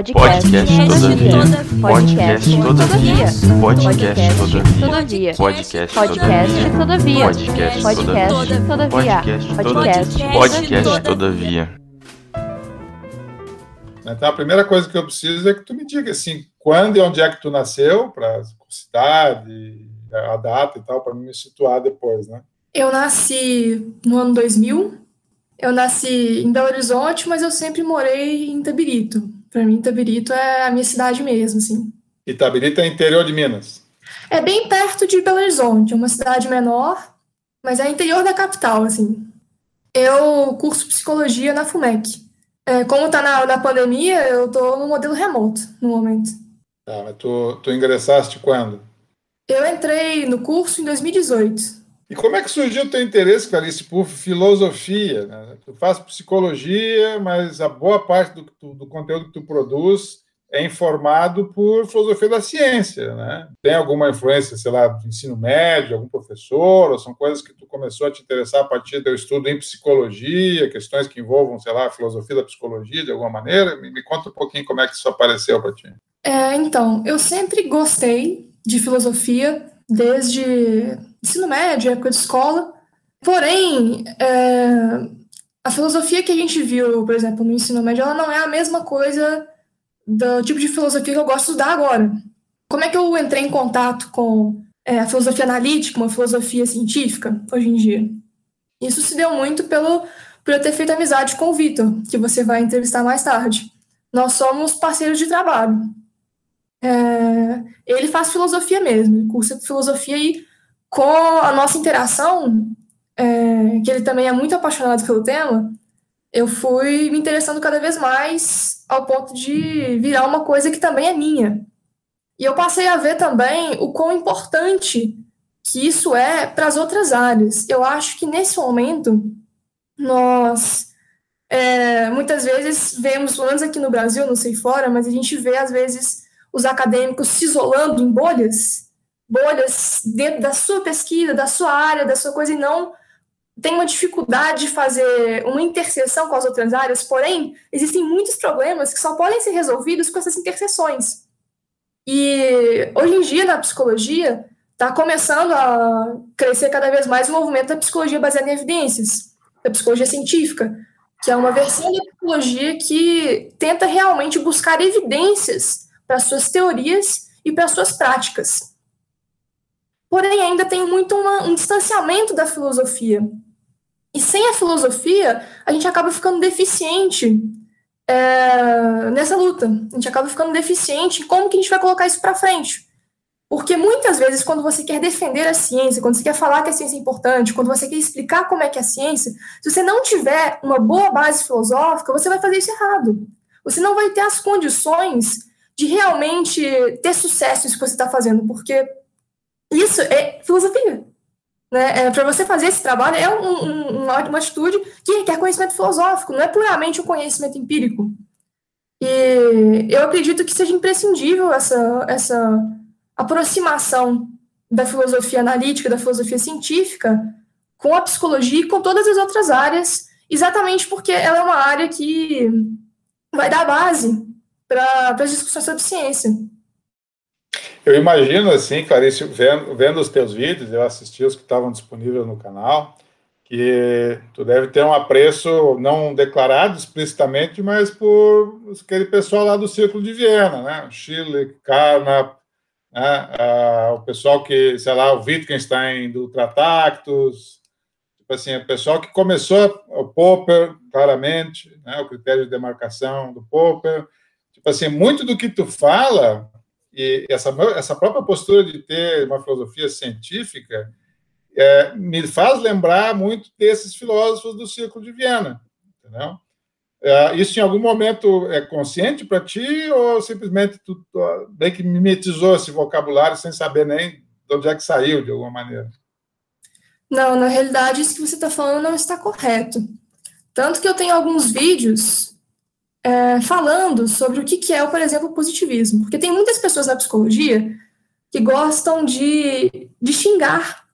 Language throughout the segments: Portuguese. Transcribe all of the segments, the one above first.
Podcast todavia. Podcast todavia. Podcast todavia. Podcast todavia. Podcast todavia. Podcast Podcast todavia. Então a primeira coisa que eu preciso é que tu me diga assim, quando e onde é que tu nasceu, para cidade, a data e tal, para me situar depois, né? Eu nasci no ano 2000. Eu nasci em Belo Horizonte, mas eu sempre morei em Itabirito. Para mim, Itabirito é a minha cidade mesmo, assim. Itabirito é interior de Minas? É bem perto de Belo Horizonte, é uma cidade menor, mas é interior da capital, assim. Eu curso psicologia na FUMEC. É, como está na, na pandemia, eu estou no modelo remoto no momento. Tá, mas tu, tu ingressaste quando? Eu entrei no curso em 2018. E como é que surgiu o teu interesse, Clarice, por filosofia? Né? Tu faz psicologia, mas a boa parte do, do conteúdo que tu produz é informado por filosofia da ciência, né? Tem alguma influência, sei lá, do ensino médio, algum professor, ou são coisas que tu começou a te interessar a partir do teu estudo em psicologia, questões que envolvam, sei lá, a filosofia da psicologia de alguma maneira? Me, me conta um pouquinho como é que isso apareceu para ti. É, então, eu sempre gostei de filosofia, desde ensino médio, época de escola. Porém, é, a filosofia que a gente viu, por exemplo, no ensino médio, ela não é a mesma coisa do tipo de filosofia que eu gosto de estudar agora. Como é que eu entrei em contato com é, a filosofia analítica, uma filosofia científica, hoje em dia? Isso se deu muito pelo, por eu ter feito amizade com o Vitor, que você vai entrevistar mais tarde. Nós somos parceiros de trabalho. É, ele faz filosofia mesmo, ele cursa filosofia e com a nossa interação, é, que ele também é muito apaixonado pelo tema, eu fui me interessando cada vez mais ao ponto de virar uma coisa que também é minha. E eu passei a ver também o quão importante que isso é para as outras áreas. Eu acho que nesse momento nós é, muitas vezes vemos, pelo menos aqui no Brasil, não sei fora, mas a gente vê às vezes os acadêmicos se isolando em bolhas, bolhas dentro da sua pesquisa, da sua área, da sua coisa, e não tem uma dificuldade de fazer uma interseção com as outras áreas, porém, existem muitos problemas que só podem ser resolvidos com essas interseções. E hoje em dia, na psicologia, está começando a crescer cada vez mais o movimento da psicologia baseada em evidências, da psicologia científica, que é uma versão da psicologia que tenta realmente buscar evidências para suas teorias e para suas práticas. Porém, ainda tem muito uma, um distanciamento da filosofia. E sem a filosofia, a gente acaba ficando deficiente é, nessa luta. A gente acaba ficando deficiente como que a gente vai colocar isso para frente. Porque muitas vezes, quando você quer defender a ciência, quando você quer falar que a ciência é importante, quando você quer explicar como é que é a ciência, se você não tiver uma boa base filosófica, você vai fazer isso errado. Você não vai ter as condições de realmente ter sucesso isso que você está fazendo, porque isso é filosofia. Né? É, Para você fazer esse trabalho, é um, um, uma atitude que requer conhecimento filosófico, não é puramente um conhecimento empírico. E eu acredito que seja imprescindível essa, essa aproximação da filosofia analítica, da filosofia científica, com a psicologia e com todas as outras áreas, exatamente porque ela é uma área que vai dar base para as discussões sobre ciência. Eu imagino, assim, Clarice, vendo, vendo os teus vídeos, eu assisti os que estavam disponíveis no canal, que tu deve ter um apreço não declarado explicitamente, mas por aquele pessoal lá do Círculo de Viena, né? Chile, Carnap, né? Ah, o pessoal que, sei lá, o Wittgenstein do Tratactus, tipo assim, o pessoal que começou o Popper, claramente, né? o critério de demarcação do Popper, tipo assim, muito do que tu fala e essa, essa própria postura de ter uma filosofia científica é, me faz lembrar muito desses filósofos do Círculo de Viena, entendeu? É, isso em algum momento é consciente para ti ou simplesmente tu, tu bem que mimetizou esse vocabulário sem saber nem de onde é que saiu, de alguma maneira? Não, na realidade, isso que você está falando não está correto. Tanto que eu tenho alguns vídeos é, falando sobre o que, que é, por exemplo, o positivismo. Porque tem muitas pessoas na psicologia que gostam de, de xingar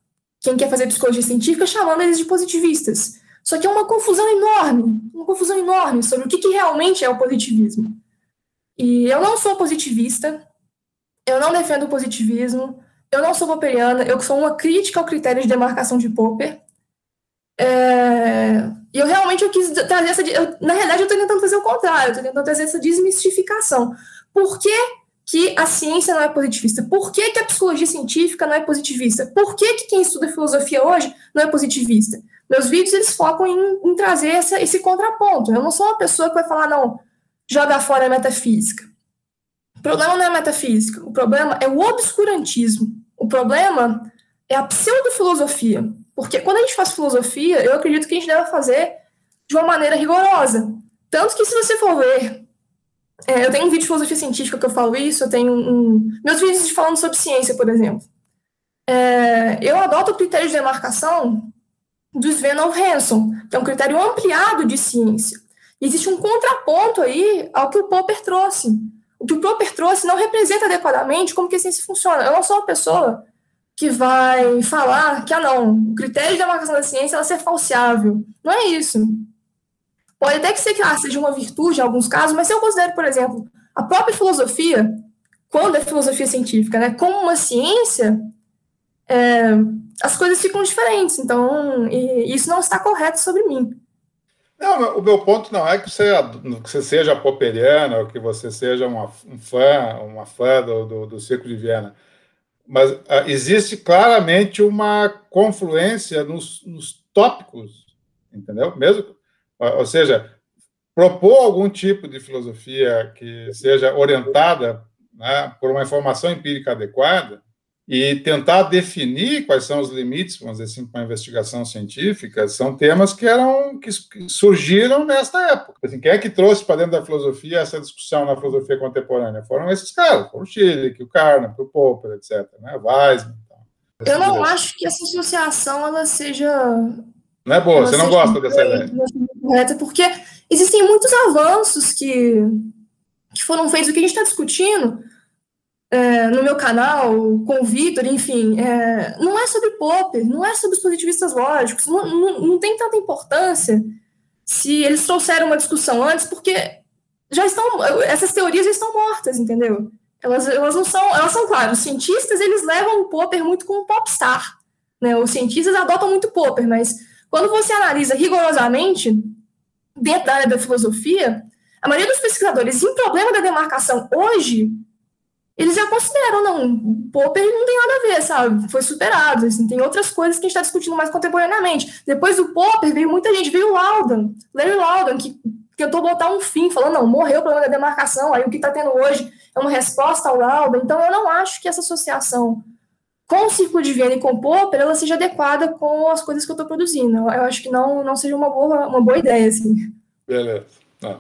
quem quer fazer psicologia científica, chamando eles de positivistas. Só que é uma confusão enorme, uma confusão enorme sobre o que, que realmente é o positivismo. E eu não sou positivista, eu não defendo o positivismo, eu não sou popperiana, eu sou uma crítica ao critério de demarcação de Popper. É, eu realmente eu quis trazer essa. Eu, na realidade, eu estou tentando fazer o contrário, eu estou tentando trazer essa desmistificação. Por que, que a ciência não é positivista? Por que, que a psicologia científica não é positivista? Por que, que quem estuda filosofia hoje não é positivista? Meus vídeos eles focam em, em trazer essa, esse contraponto. Eu não sou uma pessoa que vai falar, não, joga fora a metafísica. O problema não é a metafísica, o problema é o obscurantismo. O problema é a pseudofilosofia. Porque quando a gente faz filosofia, eu acredito que a gente deve fazer de uma maneira rigorosa. Tanto que, se você for ver, é, eu tenho um vídeo de filosofia científica que eu falo isso, eu tenho um, meus vídeos falando sobre ciência, por exemplo. É, eu adoto o critério de demarcação do Sven Hanson, que é um critério ampliado de ciência. E existe um contraponto aí ao que o Popper trouxe. O que o Popper trouxe não representa adequadamente como que a ciência funciona. Eu não sou uma pessoa que vai falar que, ah, não, o critério de demarcação da ciência é ser falseável. Não é isso. Pode até que ser que ah, seja uma virtude em alguns casos, mas se eu considero, por exemplo, a própria filosofia, quando é filosofia científica, né, como uma ciência, é, as coisas ficam diferentes. Então, isso não está correto sobre mim. Não, o meu ponto não é que você, que você seja popperiana ou que você seja uma, um fã, uma fã do, do, do Circo de Viena mas uh, existe claramente uma confluência nos, nos tópicos, entendeu? Mesmo, uh, ou seja, propor algum tipo de filosofia que seja orientada né, por uma informação empírica adequada e tentar definir quais são os limites, vamos dizer assim, com a investigação científica, são temas que eram que surgiram nesta época. Assim, quem é que trouxe para dentro da filosofia essa discussão na filosofia contemporânea? Foram esses caras, foram o Schilling, o Carnap, o Popper, etc. Né? Weismann. Então, Eu não acho que essa associação ela seja não é boa, você não gosta dessa ideia. Correta, porque existem muitos avanços que, que foram feitos, o que a gente está discutindo é, no meu canal, com o Vitor, enfim, é, não é sobre Popper, não é sobre os positivistas lógicos, não, não, não, tem tanta importância se eles trouxeram uma discussão antes, porque já estão, essas teorias já estão mortas, entendeu? Elas, elas não são, elas são, claro, os cientistas, eles levam o Popper muito como popstar, né? Os cientistas adotam muito Popper, mas quando você analisa rigorosamente, dentro da área da filosofia, a maioria dos pesquisadores em problema da demarcação hoje eles já consideram, não, Popper não tem nada a ver, sabe? Foi superado, assim, tem outras coisas que a gente está discutindo mais contemporaneamente. Depois do Popper veio muita gente, veio o Laudan, Larry Laudan, que tentou botar um fim, falou, não, morreu o problema da demarcação, aí o que está tendo hoje é uma resposta ao Laudan. Então, eu não acho que essa associação com o Círculo de Viena e com o Popper, ela seja adequada com as coisas que eu estou produzindo. Eu acho que não, não seja uma boa, uma boa ideia, assim. Beleza,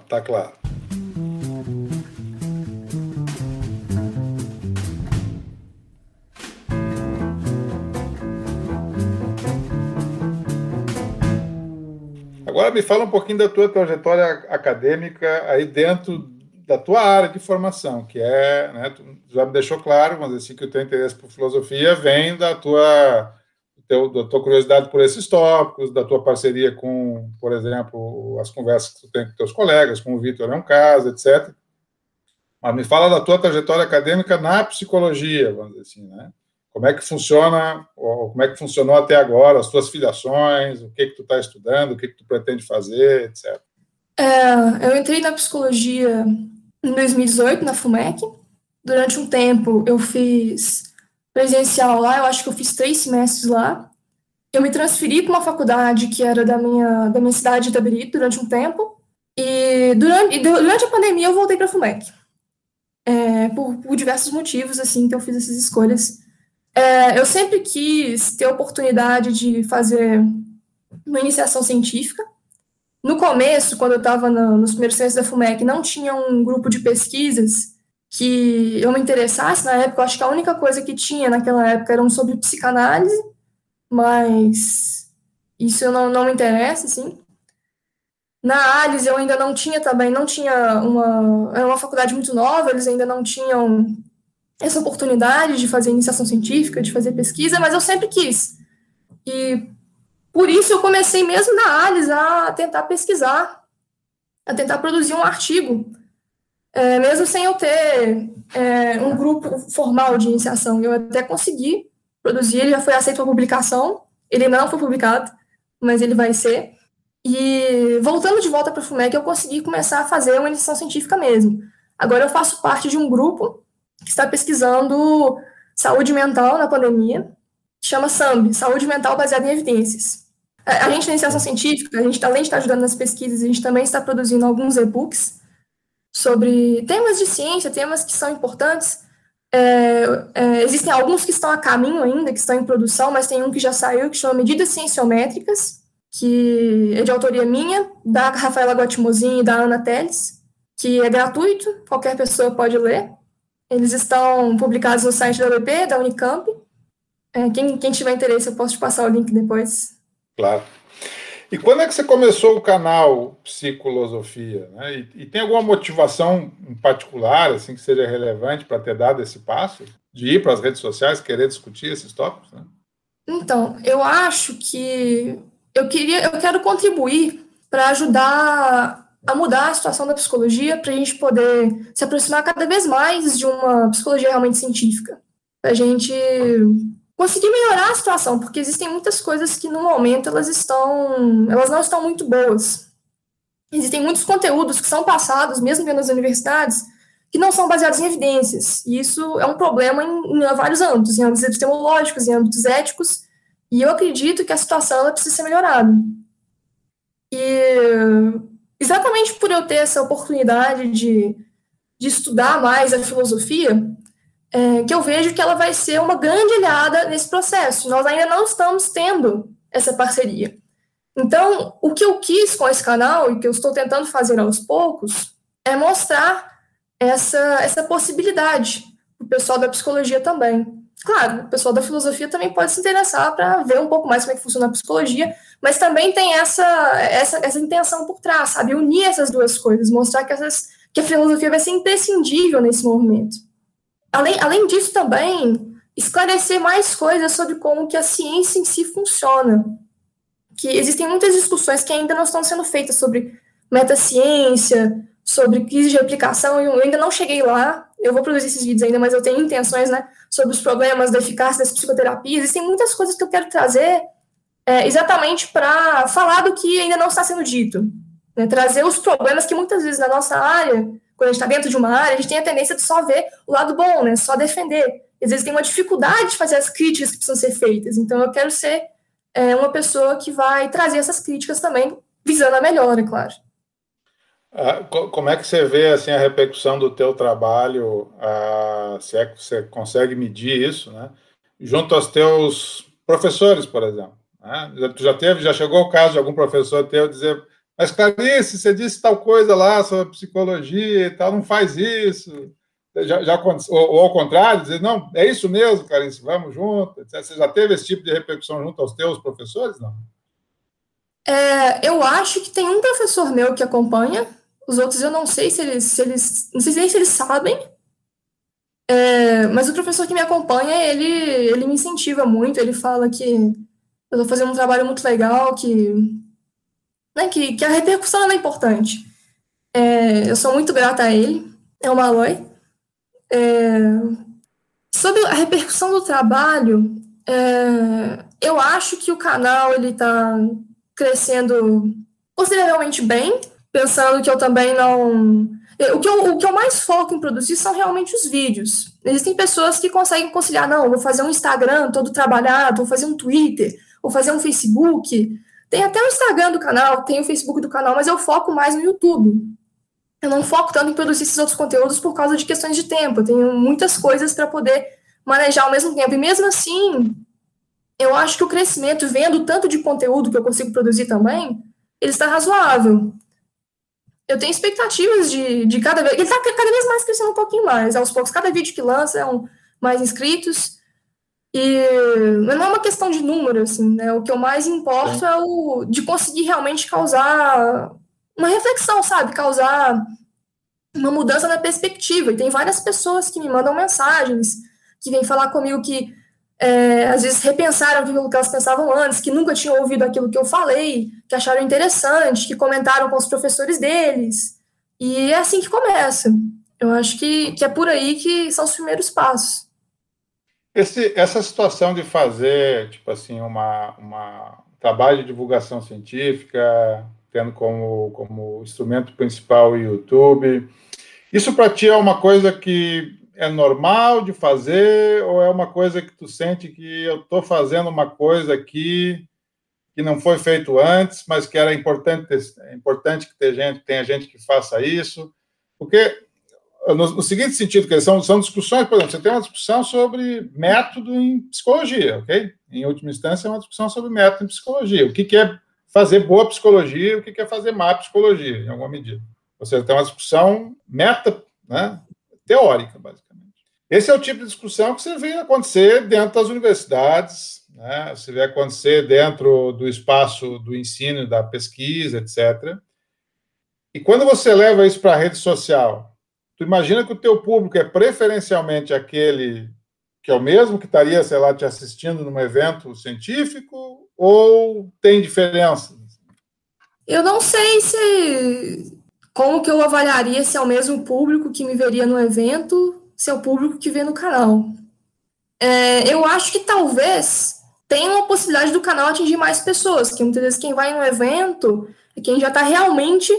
tá claro. Agora me fala um pouquinho da tua trajetória acadêmica aí dentro da tua área de formação, que é, né, já me deixou claro, mas assim que o teu interesse por filosofia vem da tua, teu, da tua curiosidade por esses tópicos, da tua parceria com, por exemplo, as conversas que tu tem com teus colegas, com o Vitor é um caso, etc. Mas me fala da tua trajetória acadêmica na psicologia, vamos dizer assim, né? Como é que funciona, como é que funcionou até agora, as tuas filiações, o que que tu está estudando, o que que tu pretende fazer, etc. É, eu entrei na psicologia em 2018, na FUMEC. Durante um tempo, eu fiz presencial lá, eu acho que eu fiz três semestres lá. Eu me transferi para uma faculdade que era da minha, da minha cidade de Itabirito durante um tempo. E durante, durante a pandemia, eu voltei para a FUMEC. É, por, por diversos motivos, assim, que eu fiz essas escolhas é, eu sempre quis ter a oportunidade de fazer uma iniciação científica. No começo, quando eu estava no, nos primeiros semestres da FUMEC, não tinha um grupo de pesquisas que eu me interessasse na época. Eu acho que a única coisa que tinha naquela época eram sobre psicanálise, mas isso não, não me interessa, assim. Na ALIS eu ainda não tinha também, não tinha uma. Era uma faculdade muito nova, eles ainda não tinham essa oportunidade de fazer iniciação científica, de fazer pesquisa, mas eu sempre quis. E por isso eu comecei mesmo na ALIS a tentar pesquisar, a tentar produzir um artigo é, mesmo sem eu ter é, um grupo formal de iniciação. Eu até consegui produzir, ele já foi aceito para publicação, ele não foi publicado, mas ele vai ser. E voltando de volta para o FUMEC, eu consegui começar a fazer uma iniciação científica mesmo. Agora eu faço parte de um grupo que está pesquisando saúde mental na pandemia, chama SAMB, Saúde Mental Baseada em Evidências. A gente na iniciação científica, a gente além de estar ajudando nas pesquisas, a gente também está produzindo alguns e-books sobre temas de ciência, temas que são importantes. É, é, existem alguns que estão a caminho ainda, que estão em produção, mas tem um que já saiu, que chama Medidas Cienciométricas, que é de autoria minha, da Rafaela Guatimozin e da Ana Teles, que é gratuito, qualquer pessoa pode ler. Eles estão publicados no site da UBP, da Unicamp. É, quem, quem tiver interesse, eu posso te passar o link depois. Claro. E quando é que você começou o canal Psicolosofia? Né? E, e, tem alguma motivação em particular assim que seja relevante para ter dado esse passo de ir para as redes sociais, querer discutir esses tópicos? Né? Então, eu acho que eu queria, eu quero contribuir para ajudar a mudar a situação da psicologia, para a gente poder se aproximar cada vez mais de uma psicologia realmente científica, para a gente conseguir melhorar a situação, porque existem muitas coisas que no momento elas estão, elas não estão muito boas. Existem muitos conteúdos que são passados, mesmo dentro das universidades, que não são baseados em evidências. E isso é um problema em, em vários âmbitos, em âmbitos epistemológicos, em âmbitos éticos, e eu acredito que a situação ela precisa ser melhorada. E exatamente por eu ter essa oportunidade de, de estudar mais a filosofia, é, que eu vejo que ela vai ser uma grande aliada nesse processo. Nós ainda não estamos tendo essa parceria. Então, o que eu quis com esse canal e que eu estou tentando fazer aos poucos é mostrar essa, essa possibilidade para o pessoal da psicologia também. Claro, o pessoal da filosofia também pode se interessar para ver um pouco mais como é que funciona a psicologia, mas também tem essa, essa, essa intenção por trás, sabe? Unir essas duas coisas, mostrar que, essas, que a filosofia vai ser imprescindível nesse movimento. Além, além disso, também esclarecer mais coisas sobre como que a ciência em si funciona. Que existem muitas discussões que ainda não estão sendo feitas sobre metaciência, sobre crise de aplicação, e eu ainda não cheguei lá, eu vou produzir esses vídeos ainda, mas eu tenho intenções, né, sobre os problemas da eficácia das psicoterapias, existem muitas coisas que eu quero trazer é, exatamente para falar do que ainda não está sendo dito, né, trazer os problemas que muitas vezes na nossa área quando a gente está dentro de uma área, a gente tem a tendência de só ver o lado bom, né? Só defender. Às vezes tem uma dificuldade de fazer as críticas que precisam ser feitas. Então, eu quero ser é, uma pessoa que vai trazer essas críticas também, visando a melhora, é claro. Ah, como é que você vê assim a repercussão do teu trabalho? Ah, se é que você consegue medir isso, né? Junto aos teus professores, por exemplo. Né? Tu já teve, já chegou o caso de algum professor teu dizer mas, Clarice, você disse tal coisa lá sobre psicologia e tal, não faz isso. Já, já, ou, ou ao contrário, dizer, não, é isso mesmo, Clarice, vamos junto. Você já teve esse tipo de repercussão junto aos teus professores, não? É, eu acho que tem um professor meu que acompanha, os outros eu não sei se eles, se eles não sei nem se eles sabem, é, mas o professor que me acompanha, ele, ele me incentiva muito, ele fala que eu estou fazendo um trabalho muito legal, que né, que, que a repercussão é importante. É, eu sou muito grata a ele, é o Malloy. É, sobre a repercussão do trabalho, é, eu acho que o canal ele está crescendo consideravelmente bem, pensando que eu também não. O que, eu, o que eu mais foco em produzir são realmente os vídeos. Existem pessoas que conseguem conciliar, não, vou fazer um Instagram todo trabalhado, vou fazer um Twitter, vou fazer um Facebook, tem até o Instagram do canal, tem o Facebook do canal, mas eu foco mais no YouTube. Eu não foco tanto em produzir esses outros conteúdos por causa de questões de tempo. Eu tenho muitas coisas para poder manejar ao mesmo tempo. E mesmo assim, eu acho que o crescimento, vendo tanto de conteúdo que eu consigo produzir também, ele está razoável. Eu tenho expectativas de, de cada vez. Ele está cada vez mais crescendo um pouquinho mais. Aos poucos, cada vídeo que lança é um, mais inscritos. E não é uma questão de número, assim, né? O que eu mais importo é o de conseguir realmente causar uma reflexão, sabe? Causar uma mudança na perspectiva. E tem várias pessoas que me mandam mensagens, que vêm falar comigo que é, às vezes repensaram aquilo que elas pensavam antes, que nunca tinham ouvido aquilo que eu falei, que acharam interessante, que comentaram com os professores deles. E é assim que começa. Eu acho que, que é por aí que são os primeiros passos. Esse, essa situação de fazer, tipo assim, uma, uma um trabalho de divulgação científica, tendo como, como instrumento principal o YouTube, isso para ti é uma coisa que é normal de fazer ou é uma coisa que tu sente que eu estou fazendo uma coisa aqui que não foi feito antes, mas que era importante, é importante que tenha gente, tenha gente que faça isso? Porque no, no, seguinte sentido, que são, são discussões, por exemplo, você tem uma discussão sobre método em psicologia, ok? Em última instância, é uma discussão sobre método em psicologia. O que, que é fazer boa psicologia e o que, que é fazer má psicologia, em alguma medida. Seja, tem uma discussão meta, né, teórica, basicamente. Esse é o tipo de discussão que você vê acontecer dentro das universidades, né, você vê acontecer dentro do espaço do ensino, da pesquisa, etc. E quando você leva isso para a rede social, tu imagina que o teu público é preferencialmente aquele que é o mesmo que estaria, sei lá, te assistindo num evento científico ou tem diferença? Eu não sei se como que eu avaliaria se é o mesmo público que me veria no evento, se o público que vê no canal. É, eu acho que talvez tenha uma possibilidade do canal atingir mais pessoas, que muitas vezes quem vai no evento é quem já está realmente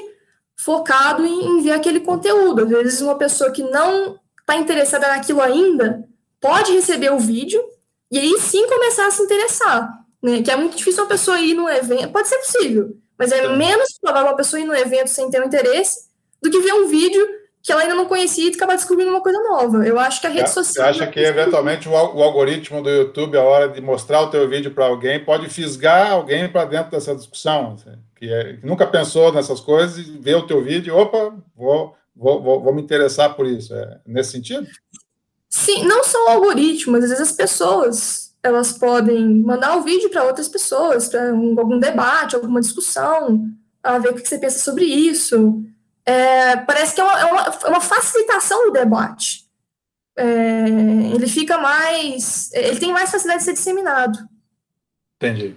focado em, em, ver aquele conteúdo. Às vezes, uma pessoa que não está interessada naquilo ainda pode receber o vídeo e aí sim começar a se interessar. Né? Que é muito difícil uma pessoa ir no evento, pode ser possível, mas é menos provável uma pessoa ir no evento sem ter um interesse do que ver um vídeo que ela ainda não conhecia e acabar descobrindo uma coisa nova. Eu acho que a rede social. Você acha que, eventualmente, o, algoritmo do YouTube, a hora de mostrar o teu vídeo para alguém, pode fisgar alguém para dentro dessa discussão? Que, é, que, nunca pensou nessas coisas e vê o teu vídeo, opa, vou, vou, vou, vou me interessar por isso. É nesse sentido? Sim, não só o algoritmo, mas às vezes as pessoas elas podem mandar o um vídeo para outras pessoas, para um, algum debate, alguma discussão, a ver o que você pensa sobre isso é, parece que é uma, é, uma, é uma, facilitação do debate. É, ele fica mais. Ele tem mais facilidade de ser disseminado. Entendi.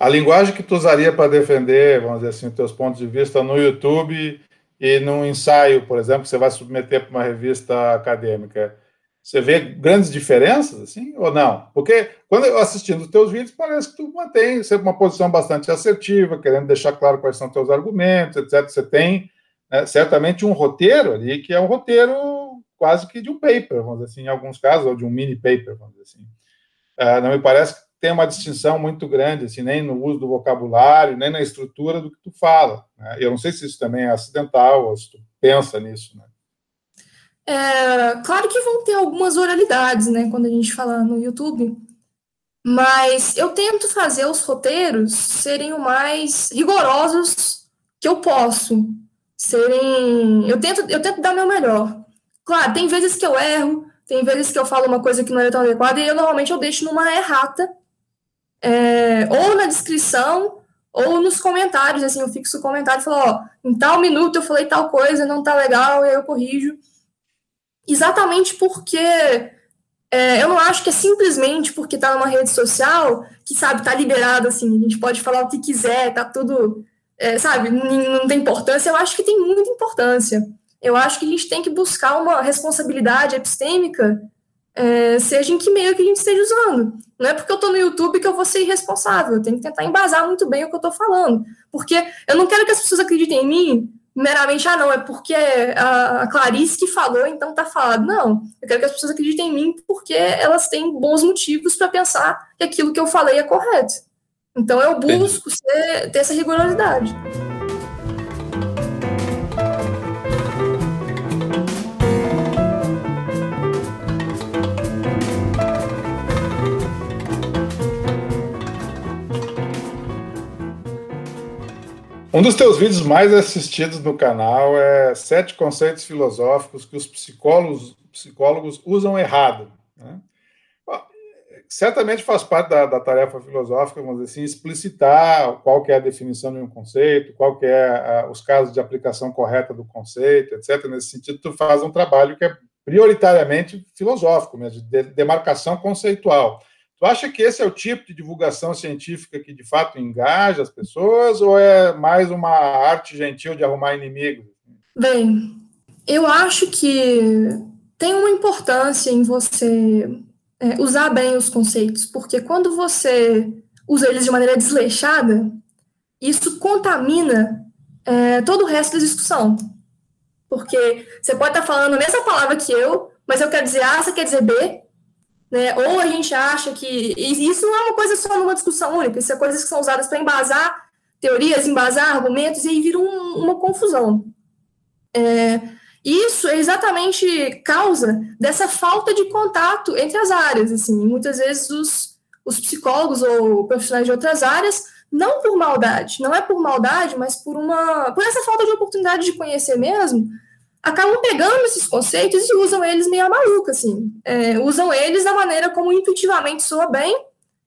A linguagem que tu usaria para defender, vamos dizer assim, os teus pontos de vista no YouTube e num ensaio, por exemplo, que você vai submeter para uma revista acadêmica, você vê grandes diferenças, assim, ou não? Porque quando eu assistindo os teus vídeos, parece que tu mantém sempre uma posição bastante assertiva, querendo deixar claro quais são teus argumentos, etc. Você tem né, certamente um roteiro ali que é um roteiro quase que de um paper, vamos dizer assim, em alguns casos, ou de um mini paper, vamos dizer assim. Uh, não me parece que tem uma distinção muito grande, assim, nem no uso do vocabulário, nem na estrutura do que tu fala. Né? Eu não sei se isso também é acidental, ou se tu pensa nisso, né? É, claro que vão ter algumas oralidades, né, quando a gente fala no YouTube, mas eu tento fazer os roteiros serem o mais rigorosos que eu posso serem. Eu tento, eu tento dar meu melhor. Claro, tem vezes que eu erro, tem vezes que eu falo uma coisa que não é tão adequada, e eu normalmente eu deixo numa errata, é, ou na descrição, ou nos comentários, assim, eu fixo o comentário e falo, ó, em tal minuto eu falei tal coisa, não tá legal, e aí eu corrijo. Exatamente porque é, eu não acho que é simplesmente porque tá numa rede social que, sabe, tá liberado, assim, a gente pode falar o que quiser, tá tudo é, sabe, não tem importância, eu acho que tem muita importância. Eu acho que a gente tem que buscar uma responsabilidade epistêmica, é, seja em que meio que a gente esteja usando. Não é porque eu estou no YouTube que eu vou ser irresponsável, eu tenho que tentar embasar muito bem o que eu estou falando. Porque eu não quero que as pessoas acreditem em mim meramente, ah, não, é porque a Clarice que falou, então tá falado. Não, eu quero que as pessoas acreditem em mim porque elas têm bons motivos para pensar que aquilo que eu falei é correto. Então eu busco ser, ter essa rigorosidade. Um dos teus vídeos mais assistidos no canal é Sete Conceitos Filosóficos que os psicólogos, psicólogos usam errado. Né? Certamente faz parte da, da, tarefa filosófica, vamos dizer assim, explicitar qual que é a definição de um conceito, qual que é a, os casos de aplicação correta do conceito, etc. Nesse sentido, tu faz um trabalho que é prioritariamente filosófico, mesmo, de demarcação conceitual. Tu acha que esse é o tipo de divulgação científica que de fato engaja as pessoas, ou é mais uma arte gentil de arrumar inimigos? Bem, Eu acho que tem uma importância em você é, usar bem os conceitos, porque quando você usa eles de maneira desleixada, isso contamina é, todo o resto da discussão. Porque você pode estar falando a mesma palavra que eu, mas eu quero dizer A, você quer dizer B, né? ou a gente acha que. E isso não é uma coisa só numa discussão única, isso é coisas que são usadas para embasar teorias, embasar argumentos, e aí vira um, uma confusão. É, isso é exatamente causa dessa falta de contato entre as áreas. Assim, muitas vezes os, os psicólogos ou profissionais de outras áreas, não por maldade, não é por maldade, mas por uma por essa falta de oportunidade de conhecer mesmo, acabam pegando esses conceitos e usam eles meio a maluca, assim. É, usam eles da maneira como intuitivamente soa bem.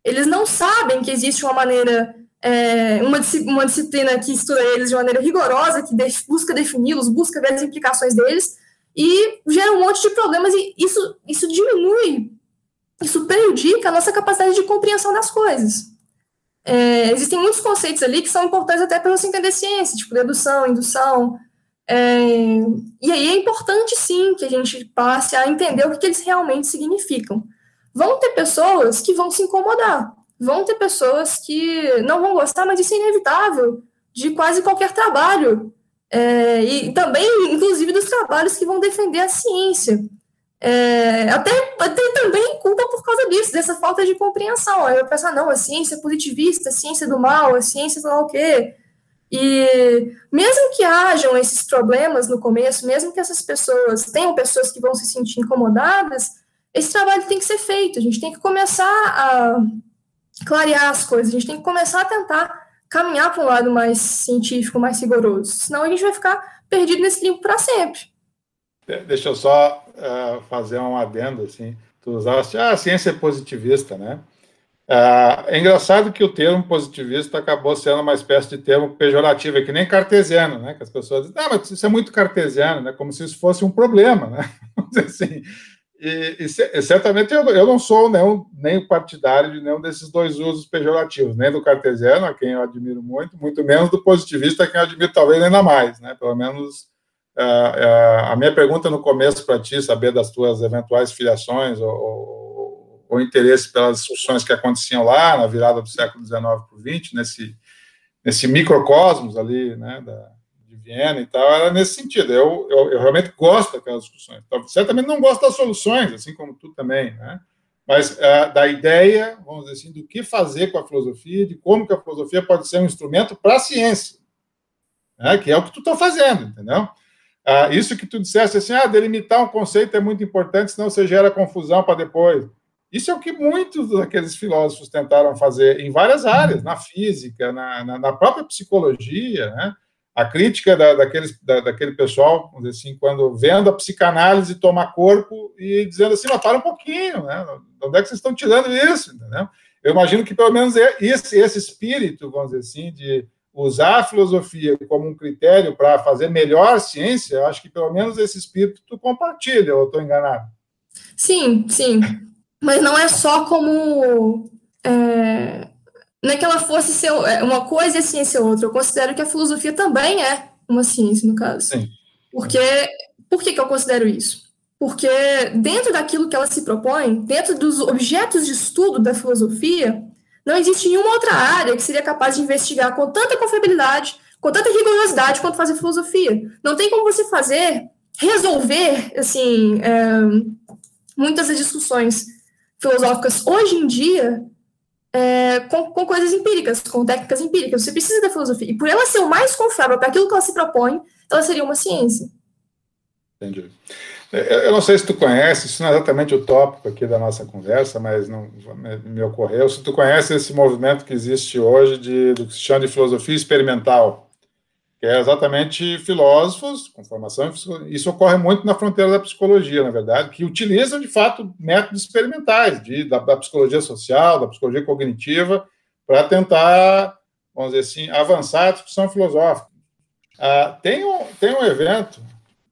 Eles não sabem que existe uma maneira é, uma, uma disciplina que estuda eles de maneira rigorosa, que de, busca defini-los, busca ver as implicações deles, e gera um monte de problemas, e isso, isso diminui, isso prejudica a nossa capacidade de compreensão das coisas. É, existem muitos conceitos ali que são importantes até para você entender ciência, tipo dedução, indução, é, e aí é importante sim que a gente passe a entender o que, que eles realmente significam. Vão ter pessoas que vão se incomodar, vão ter pessoas que não vão gostar, mas isso é inevitável de quase qualquer trabalho. É, e também, inclusive, dos trabalhos que vão defender a ciência. É, até, até também culpa por causa disso, dessa falta de compreensão. Aí eu pensar, não, a ciência é positivista, a ciência é do mal, a ciência sei lá o quê. E mesmo que hajam esses problemas no começo, mesmo que essas pessoas tenham pessoas que vão se sentir incomodadas, esse trabalho tem que ser feito. A gente tem que começar a clarear as coisas, a gente tem que começar a tentar caminhar para um lado mais científico, mais rigoroso, senão a gente vai ficar perdido nesse limbo para sempre. Deixa eu só uh, fazer um adendo, assim, tu usaste, ah, a ciência é positivista, né? Uh, é engraçado que o termo positivista acabou sendo uma espécie de termo pejorativo, é que nem cartesiano, né? Que as pessoas dizem, ah, mas isso é muito cartesiano, né? Como se isso fosse um problema, né? Assim, e, e, certamente eu, eu não sou nenhum, nem partidário de nenhum desses dois usos pejorativos, nem do cartesiano, a quem eu admiro muito, muito menos do positivista, a quem eu admiro talvez ainda mais, né? Pelo menos uh, uh, a minha pergunta no começo para ti, saber das tuas eventuais filiações ou, ou, ou, interesse pelas discussões que aconteciam lá na virada do século XIX para o XX, nesse, nesse microcosmos ali, né? Da, Viena e tal, era nesse sentido. Eu, eu, eu, realmente gosto daquelas discussões. Então, certamente não gosto das soluções, assim como tu também, né? Mas uh, da ideia, vamos dizer assim, do que fazer com a filosofia, de como que a filosofia pode ser um instrumento para a ciência, né? que é o que tu está fazendo, entendeu? Uh, isso que tu disseste assim, ah, delimitar um conceito é muito importante, senão você gera confusão para depois. Isso é o que muitos daqueles filósofos tentaram fazer em várias áreas, na física, na, na, na própria psicologia, né? A crítica da, daqueles, da, daquele pessoal, vamos dizer assim, quando vendo a psicanálise tomar corpo e dizendo assim, mas para um pouquinho, né? De onde é que vocês estão tirando isso, entendeu? Eu imagino que pelo menos é esse, esse espírito, vamos dizer assim, de usar a filosofia como um critério para fazer melhor ciência, acho que pelo menos esse espírito tu compartilha, ou estou enganado? Sim, sim. Mas não é só como é, não é que ela fosse ser é, uma coisa e a ciência outra. Eu considero que a filosofia também é uma ciência, no caso. Sim. Porque, por que, que eu considero isso? Porque dentro daquilo que ela se propõe, dentro dos objetos de estudo da filosofia, não existe nenhuma outra área que seria capaz de investigar com tanta confiabilidade, com tanta rigorosidade quanto fazer filosofia. Não tem como você fazer, resolver, assim, é, muitas das discussões filosóficas hoje em dia é, com, com, coisas empíricas, com técnicas empíricas. Você precisa da filosofia. E por ela ser o mais confiável para aquilo que ela se propõe, ela seria uma ciência. Entendi. Eu não sei se tu conhece, isso não é exatamente o tópico aqui da nossa conversa, mas não me ocorreu. Se tu conhece esse movimento que existe hoje de, do que se chama de filosofia experimental que é exatamente filósofos com formação, isso ocorre muito na fronteira da psicologia, na verdade, que utilizam, de fato, métodos experimentais de, da, da psicologia social, da psicologia cognitiva, para tentar, vamos dizer assim, avançar a discussão filosófica. Ah, tem, um, tem um evento,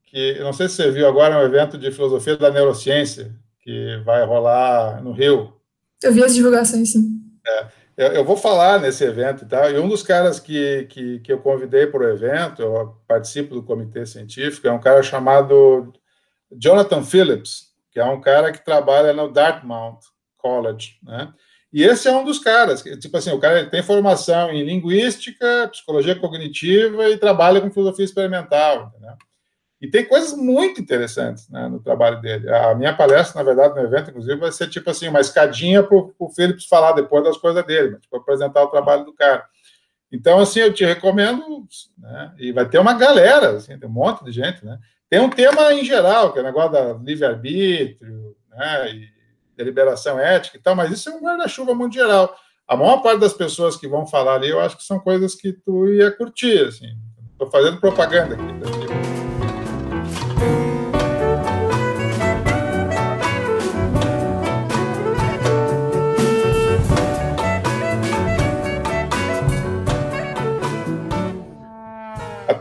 que não sei se você viu agora, é um evento de filosofia da neurociência, que vai rolar no Rio. Eu vi as divulgações, sim. É, eu, eu, vou falar nesse evento e tal, e um dos caras que, que, que eu convidei para o evento, eu participo do comitê científico, é um cara chamado Jonathan Phillips, que é um cara que trabalha no Dartmouth College, né? E esse é um dos caras, tipo assim, o cara tem formação em linguística, psicologia cognitiva e trabalha com filosofia experimental, entendeu? E tem coisas muito interessantes né, no trabalho dele. A minha palestra, na verdade, no evento, inclusive, vai ser tipo assim, uma escadinha para o Philips falar depois das coisas dele, para tipo, apresentar o trabalho do cara. Então, assim, eu te recomendo, né, e vai ter uma galera, assim, um monte de gente, né? Tem um tema em geral, que é o negócio da livre-arbítrio, né, e deliberação ética e tal, mas isso é um guarda-chuva muito geral. A maior parte das pessoas que vão falar ali, eu acho que são coisas que tu ia curtir, assim. Estou fazendo propaganda aqui. Tá?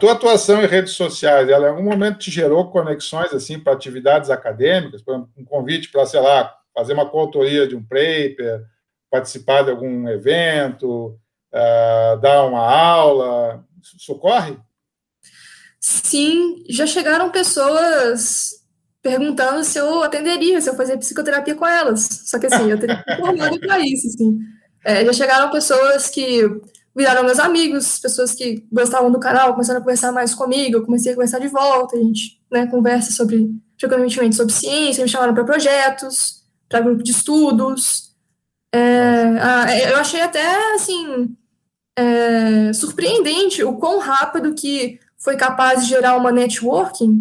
Tua atuação em redes sociais, ela em algum momento te gerou conexões assim para atividades acadêmicas, por exemplo, um convite para, sei lá, fazer uma coautoria de um paper, participar de algum evento, uh, dar uma aula, isso ocorre? Sim, já chegaram pessoas perguntando se eu atenderia, se eu fazia psicoterapia com elas. Só que assim, eu teria que formado para isso, assim. É, já chegaram pessoas que viraram meus amigos, pessoas que gostavam do canal, começaram a conversar mais comigo, eu comecei a conversar de volta, a gente né, conversa sobre, frequentemente sobre ciência, me chamaram para projetos, para grupo de estudos. É, eu achei até, assim, é, surpreendente o quão rápido que foi capaz de gerar uma networking.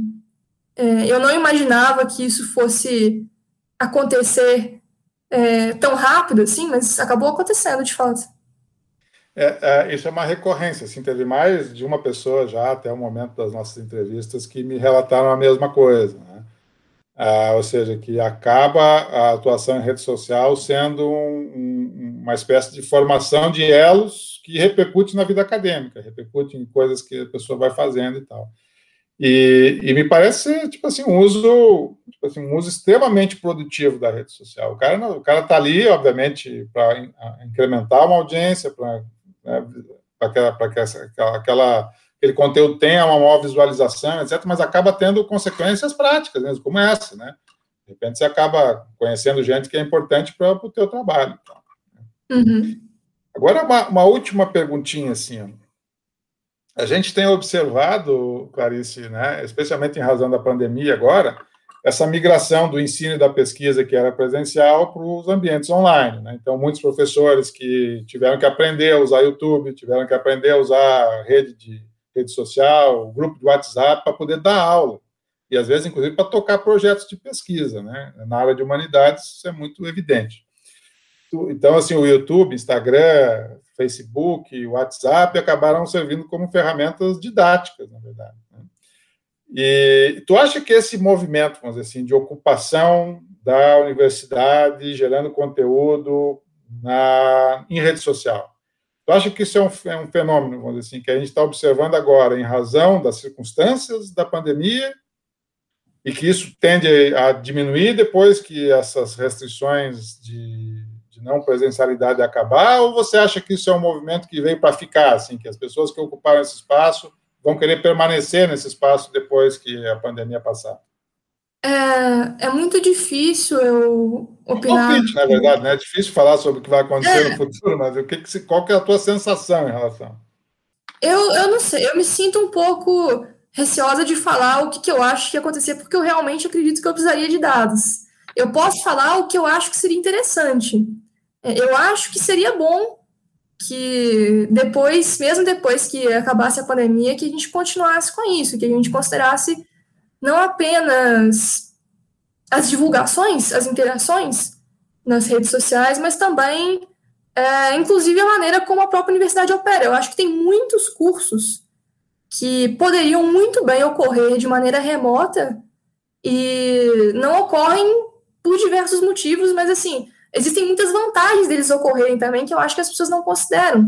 É, eu não imaginava que isso fosse acontecer é, tão rápido assim, mas acabou acontecendo de fato. É, é, isso é uma recorrência. Assim, teve mais de uma pessoa já até o momento das nossas entrevistas que me relataram a mesma coisa. Né? Ah, ou seja, que acaba a atuação em rede social sendo um, um, uma espécie de formação de elos que repercute na vida acadêmica, repercute em coisas que a pessoa vai fazendo e tal. E, e me parece tipo assim um uso tipo assim, um uso extremamente produtivo da rede social. O cara o cara está ali, obviamente, para incrementar uma audiência, para né, para que, aquela, aquela, aquele conteúdo tenha uma maior visualização, etc., mas acaba tendo consequências práticas, mesmo, como essa, né? De repente você acaba conhecendo gente que é importante para o teu trabalho. Uhum. Agora, uma, uma, última perguntinha, assim, a gente tem observado, Clarice, né, especialmente em razão da pandemia agora, essa migração do ensino e da pesquisa que era presencial para os ambientes online. Né? Então, muitos professores que tiveram que aprender a usar YouTube, tiveram que aprender a usar rede de rede social, grupo de WhatsApp para poder dar aula e às vezes, inclusive, para tocar projetos de pesquisa, né? Na área de humanidades isso é muito evidente. Então, assim, o YouTube, Instagram, Facebook, WhatsApp acabaram servindo como ferramentas didáticas, na verdade. E tu acha que esse movimento, vamos dizer assim, de ocupação da universidade, gerando conteúdo na, em rede social, tu acha que isso é um, é um fenômeno, vamos dizer assim, que a gente está observando agora em razão das circunstâncias da pandemia e que isso tende a diminuir depois que essas restrições de, de não presencialidade acabar, ou você acha que isso é um movimento que veio para ficar, assim, que as pessoas que ocuparam esse espaço vão querer permanecer nesse espaço depois que a pandemia passar? É, é muito difícil eu opinar. É um na verdade, né? É difícil falar sobre o que vai acontecer é. no futuro, mas o que, que qual que é a tua sensação em relação? Eu, eu não sei, eu me sinto um pouco receosa de falar o que, que eu acho que ia acontecer, porque eu realmente acredito que eu precisaria de dados. Eu posso falar o que eu acho que seria interessante. É, eu acho que seria bom que depois, mesmo depois que acabasse a pandemia, que a gente continuasse com isso, que a gente considerasse não apenas as divulgações, as interações nas redes sociais, mas também, é, inclusive, a maneira como a própria universidade opera. Eu acho que tem muitos cursos que poderiam muito bem ocorrer de maneira remota e não ocorrem por diversos motivos, mas assim, existem muitas vantagens deles ocorrerem também que eu acho que as pessoas não consideram.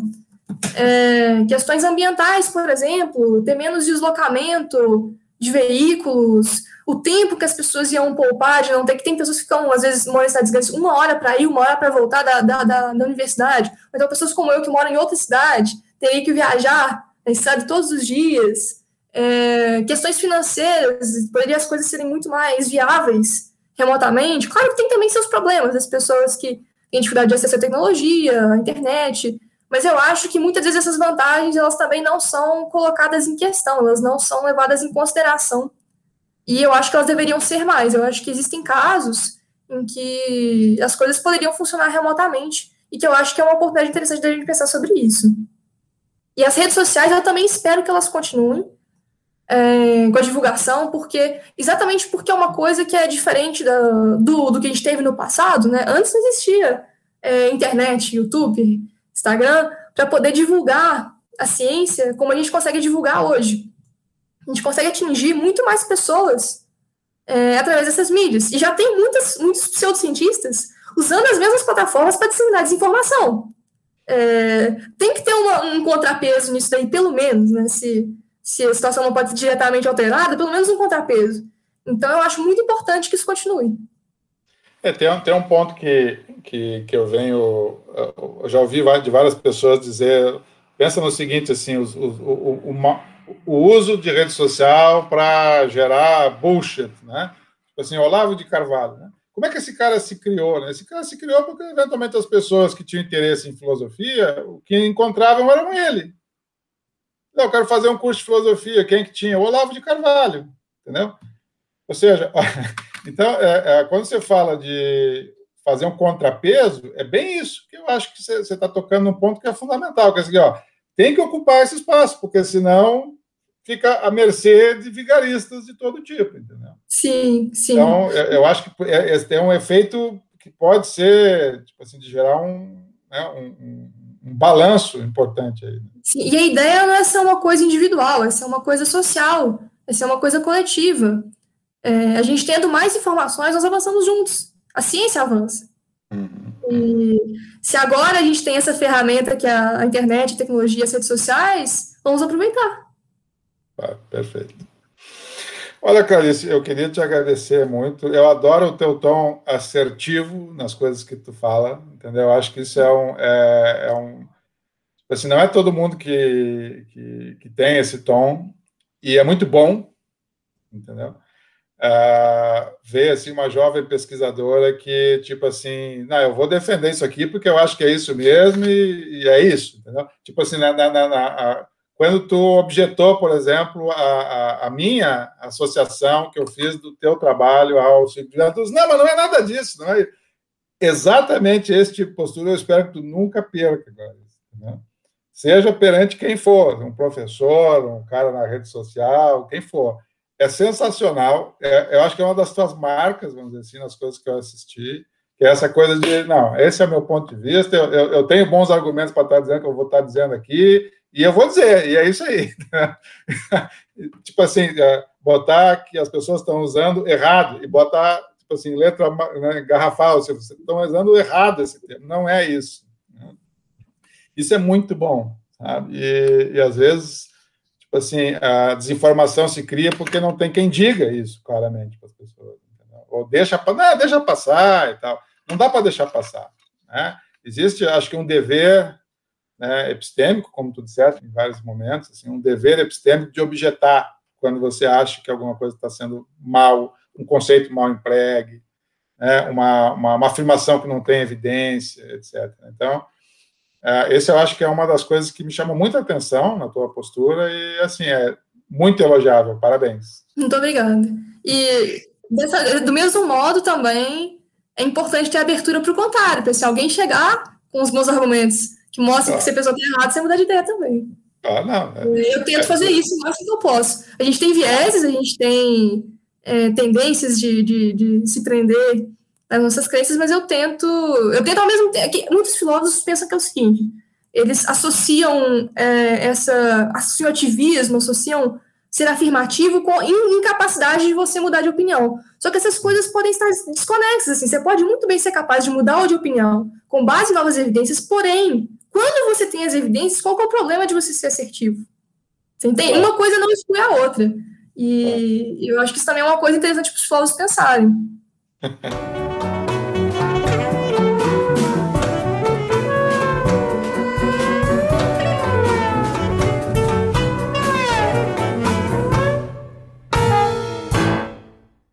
É, questões ambientais, por exemplo, ter menos deslocamento de veículos, o tempo que as pessoas iam poupar de não ter que tem pessoas que ficam, às vezes, moram em cidades grandes, uma hora para ir, uma hora para voltar da, da, da, da, universidade. Então, pessoas como eu, que moram em outra cidade, teriam que viajar na estrada todos os dias. É, questões financeiras, poderia as coisas serem muito mais viáveis remotamente. Claro que tem também seus problemas, as pessoas que têm dificuldade de acesso à tecnologia, à internet, mas eu acho que muitas vezes essas vantagens elas também não são colocadas em questão, elas não são levadas em consideração. E eu acho que elas deveriam ser mais. Eu acho que existem casos em que as coisas poderiam funcionar remotamente e que eu acho que é uma oportunidade interessante da gente pensar sobre isso. E as redes sociais, eu também espero que elas continuem é, com a divulgação, porque exatamente porque é uma coisa que é diferente da, do, do que a gente teve no passado, né? Antes não existia é, internet, YouTube, Instagram, para poder divulgar a ciência como a gente consegue divulgar hoje. A gente consegue atingir muito mais pessoas é, através dessas mídias. E já tem muitas, muitos pseudocientistas usando as mesmas plataformas para disseminar desinformação. É, tem que ter uma, um contrapeso nisso daí, pelo menos, né? Se, se a situação não pode ser diretamente alterada, pelo menos um contrapeso. Então, eu acho muito importante que isso continue. É, tem, tem um ponto que, que, que eu venho, eu já ouvi de várias pessoas dizer, pensa no seguinte, assim, o, o, o, o uso de rede social para gerar bullshit, né? Tipo assim, Olavo de Carvalho, né? Como é que esse cara se criou? Né? Esse cara se criou porque, eventualmente, as pessoas que tinham interesse em filosofia, o que encontravam eram ele. Eu quero fazer um curso de filosofia. Quem que tinha? O Olavo de Carvalho, entendeu? Ou seja, então, é, é, quando você fala de fazer um contrapeso, é bem isso que eu acho que você está tocando num ponto que é fundamental, que é assim, ó, tem que ocupar esse espaço, porque senão fica à mercê de vigaristas de todo tipo, entendeu? Sim, sim. Então, eu acho que é, tem um efeito que pode ser, tipo assim, de gerar um, né, um, um balanço importante aí. Né? Sim, e a ideia não é ser uma coisa individual, é ser uma coisa social, é ser uma coisa coletiva. É, a gente tendo mais informações, nós avançamos juntos. A ciência avança. Uhum. E se agora a gente tem essa ferramenta que é a internet, a tecnologia, as redes sociais, vamos aproveitar. Ah, perfeito. Olha, Clarice, eu queria te agradecer muito. Eu adoro o teu tom assertivo nas coisas que tu fala, entendeu? Eu acho que isso é um, é, é um assim, não é todo mundo que, que, que tem esse tom e é muito bom, entendeu? uh, ver assim uma jovem pesquisadora que tipo assim, não, eu vou defender isso aqui porque eu acho que é isso mesmo e, e é isso, entendeu? Tipo assim, na, na, na, na, quando tu objetou, por exemplo, a, a, a, minha associação que eu fiz do teu trabalho ao Silvio não, mas não é nada disso, não é exatamente esse tipo de postura. Eu espero que tu nunca perca, agora, entendeu? seja perante quem for, um professor, um cara na rede social, quem for é sensacional. É, eu acho que é uma das tuas marcas, vamos dizer assim, nas coisas que eu assisti, que é essa coisa de, não, esse é o meu ponto de vista, eu, eu, eu tenho bons argumentos para estar dizendo que eu vou estar dizendo aqui, e eu vou dizer, e é isso aí. tipo assim, é, botar que as pessoas estão usando errado, e botar, tipo assim, letra né, garrafal, se vocês estão usando errado esse termo, não é isso. Né? Isso é muito bom, sabe? E, e às vezes Tipo assim, a desinformação se cria porque não tem quem diga isso claramente para as pessoas. Entendeu? Ou deixa, não, deixa passar e tal. Não dá para deixar passar. Né? Existe, acho que, um dever né, epistêmico, como tu disseste em vários momentos, assim, um dever epistêmico de objetar quando você acha que alguma coisa está sendo mal, um conceito mal empregue, né, uma, uma, uma afirmação que não tem evidência, etc. Então, é, esse eu acho que é uma das coisas que me chama muita atenção na tua postura e, assim, é muito elogiável. Parabéns. Muito obrigada. E, dessa, do mesmo modo, também é importante ter abertura para o contrário, para se alguém chegar com os bons argumentos que mostram ah. que se a pessoa está errada, você mudar de ideia também. Ah, não. É, eu tento é, fazer isso o máximo que eu posso. A gente tem vieses, a gente tem é, tendências de, de, de se prender as nossas crenças, mas eu tento, eu tento ao mesmo tempo, que muitos filósofos pensam que é o seguinte, eles associam é, essa, associam ativismo, associam ser afirmativo com incapacidade de você mudar de opinião. Só que essas coisas podem estar desconexas, assim, você pode muito bem ser capaz de mudar de opinião com base em novas evidências, porém, quando você tem as evidências, qual é o problema de você ser assertivo? Você entende? Uma coisa não exclui a outra. E eu acho que isso também é uma coisa interessante para os filósofos pensarem.